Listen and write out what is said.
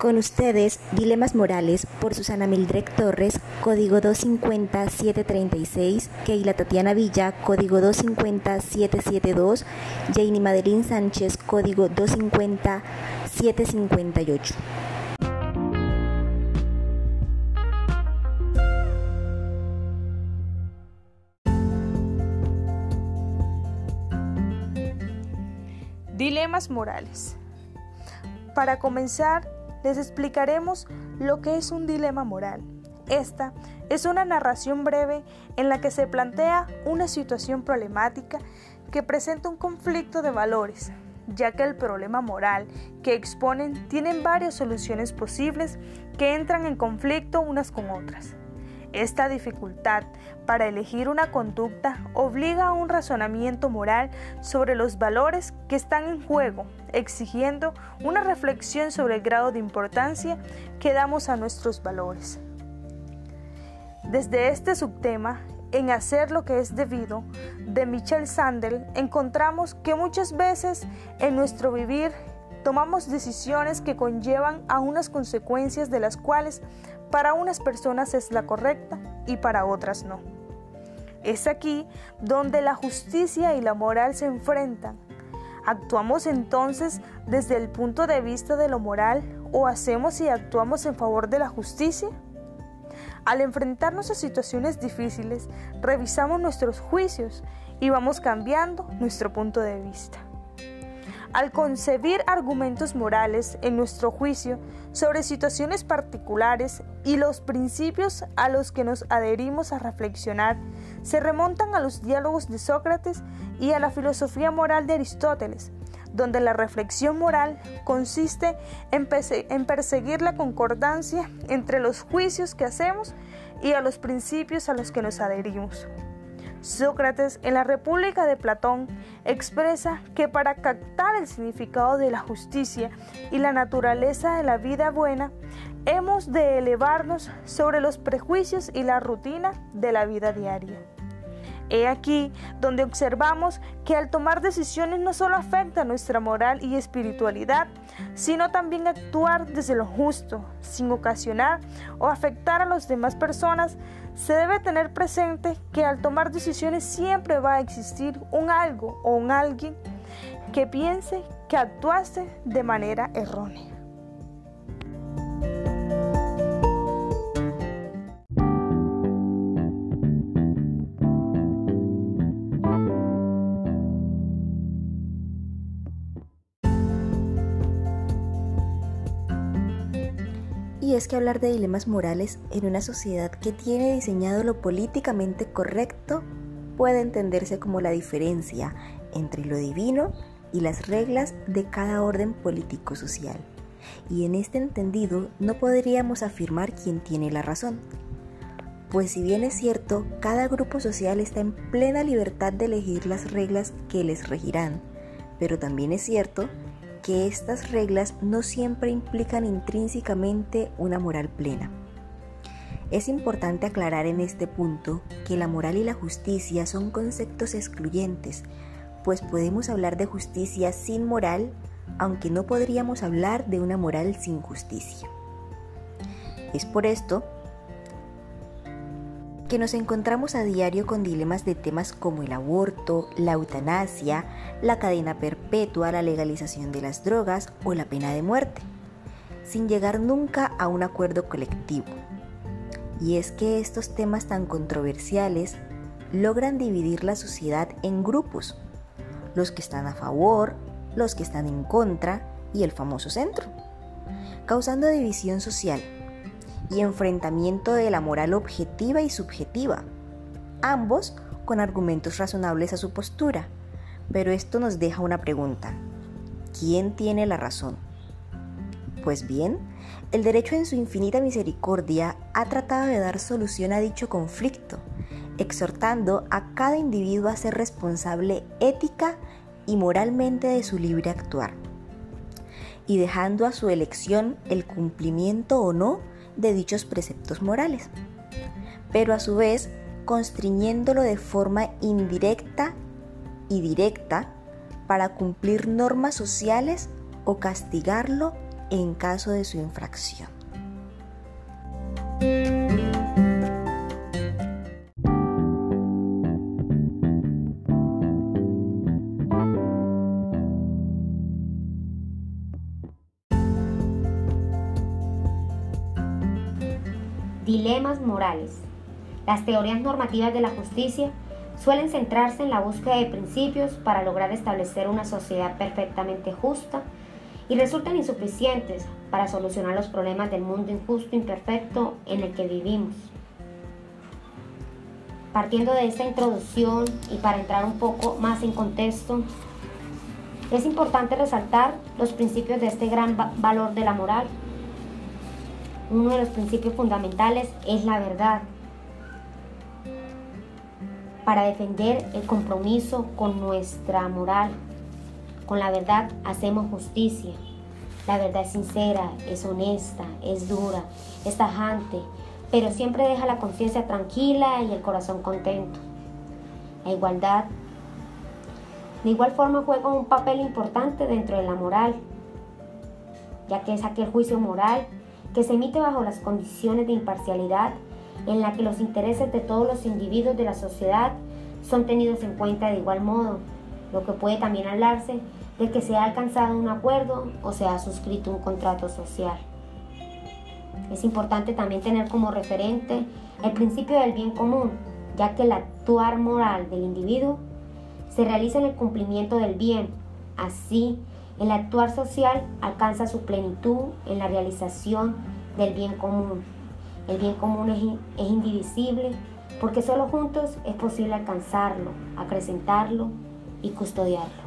Con ustedes, Dilemas Morales por Susana Mildred Torres, código 250-736, Keila Tatiana Villa, código 250-772, Janie Madeline Sánchez, código 250-758. Dilemas morales. Para comenzar, les explicaremos lo que es un dilema moral. Esta es una narración breve en la que se plantea una situación problemática que presenta un conflicto de valores, ya que el problema moral que exponen tienen varias soluciones posibles que entran en conflicto unas con otras. Esta dificultad para elegir una conducta obliga a un razonamiento moral sobre los valores que están en juego, exigiendo una reflexión sobre el grado de importancia que damos a nuestros valores. Desde este subtema, en hacer lo que es debido, de Michel Sandel, encontramos que muchas veces en nuestro vivir tomamos decisiones que conllevan a unas consecuencias de las cuales para unas personas es la correcta y para otras no. Es aquí donde la justicia y la moral se enfrentan. ¿Actuamos entonces desde el punto de vista de lo moral o hacemos y actuamos en favor de la justicia? Al enfrentarnos a situaciones difíciles, revisamos nuestros juicios y vamos cambiando nuestro punto de vista. Al concebir argumentos morales en nuestro juicio sobre situaciones particulares y los principios a los que nos adherimos a reflexionar, se remontan a los diálogos de Sócrates y a la filosofía moral de Aristóteles, donde la reflexión moral consiste en, perseguir la concordancia entre los juicios que hacemos y a los principios a los que nos adherimos. Sócrates en la República de Platón expresa que para captar el significado de la justicia y la naturaleza de la vida buena, hemos de elevarnos sobre los prejuicios y la rutina de la vida diaria. He aquí donde observamos que al tomar decisiones no solo afecta nuestra moral y espiritualidad, sino también actuar desde lo justo, sin ocasionar o afectar a las demás personas, se debe tener presente que al tomar decisiones siempre va a existir un algo o un alguien que piense que actuaste de manera errónea. Es que hablar de dilemas morales en una sociedad que tiene diseñado lo políticamente correcto puede entenderse como la diferencia entre lo divino y las reglas de cada orden político-social. Y en este entendido no podríamos afirmar quién tiene la razón. Pues si bien es cierto, cada grupo social está en plena libertad de elegir las reglas que les regirán, pero también es cierto que estas reglas no siempre implican intrínsecamente una moral plena. Es importante aclarar en este punto que la moral y la justicia son conceptos excluyentes, pues podemos hablar de justicia sin moral, aunque no podríamos hablar de una moral sin justicia. Es por esto que nos encontramos a diario con dilemas de temas como el aborto, la eutanasia, la cadena perpetua, la legalización de las drogas o la pena de muerte, sin llegar nunca a un acuerdo colectivo. Y es que estos temas tan controversiales logran dividir la sociedad en grupos, los que están a favor, los que están en contra y el famoso centro, causando división social y enfrentamiento de la moral objetiva y subjetiva, ambos con argumentos razonables a su postura. Pero esto nos deja una pregunta. ¿Quién tiene la razón? Pues bien, el derecho en su infinita misericordia ha tratado de dar solución a dicho conflicto, exhortando a cada individuo a ser responsable ética y moralmente de su libre actuar, y dejando a su elección el cumplimiento o no de dichos preceptos morales, pero a su vez constriñéndolo de forma indirecta y directa para cumplir normas sociales o castigarlo en caso de su infracción. Dilemas morales. Las teorías normativas de la justicia suelen centrarse en la búsqueda de principios para lograr establecer una sociedad perfectamente justa y resultan insuficientes para solucionar los problemas del mundo injusto e imperfecto en el que vivimos. Partiendo de esta introducción y para entrar un poco más en contexto, es importante resaltar los principios de este gran valor de la moral uno de los principios fundamentales es la verdad. Para defender el compromiso con nuestra moral, con la verdad hacemos justicia. La verdad es sincera, es honesta, es dura, es tajante, pero siempre deja la conciencia tranquila y el corazón contento. La igualdad de igual forma juega un papel importante dentro de la moral, ya que es aquel juicio moral que se emite bajo las condiciones de imparcialidad en la que los intereses de todos los individuos de la sociedad son tenidos en cuenta de igual modo, lo que puede también hablarse de que se ha alcanzado un acuerdo o se ha suscrito un contrato social. Es importante también tener como referente el principio del bien común, ya que el actuar moral del individuo se realiza en el cumplimiento del bien, así el actuar social alcanza su plenitud en la realización del bien común. El bien común es, indivisible porque solo juntos es posible alcanzarlo, acrecentarlo y custodiarlo.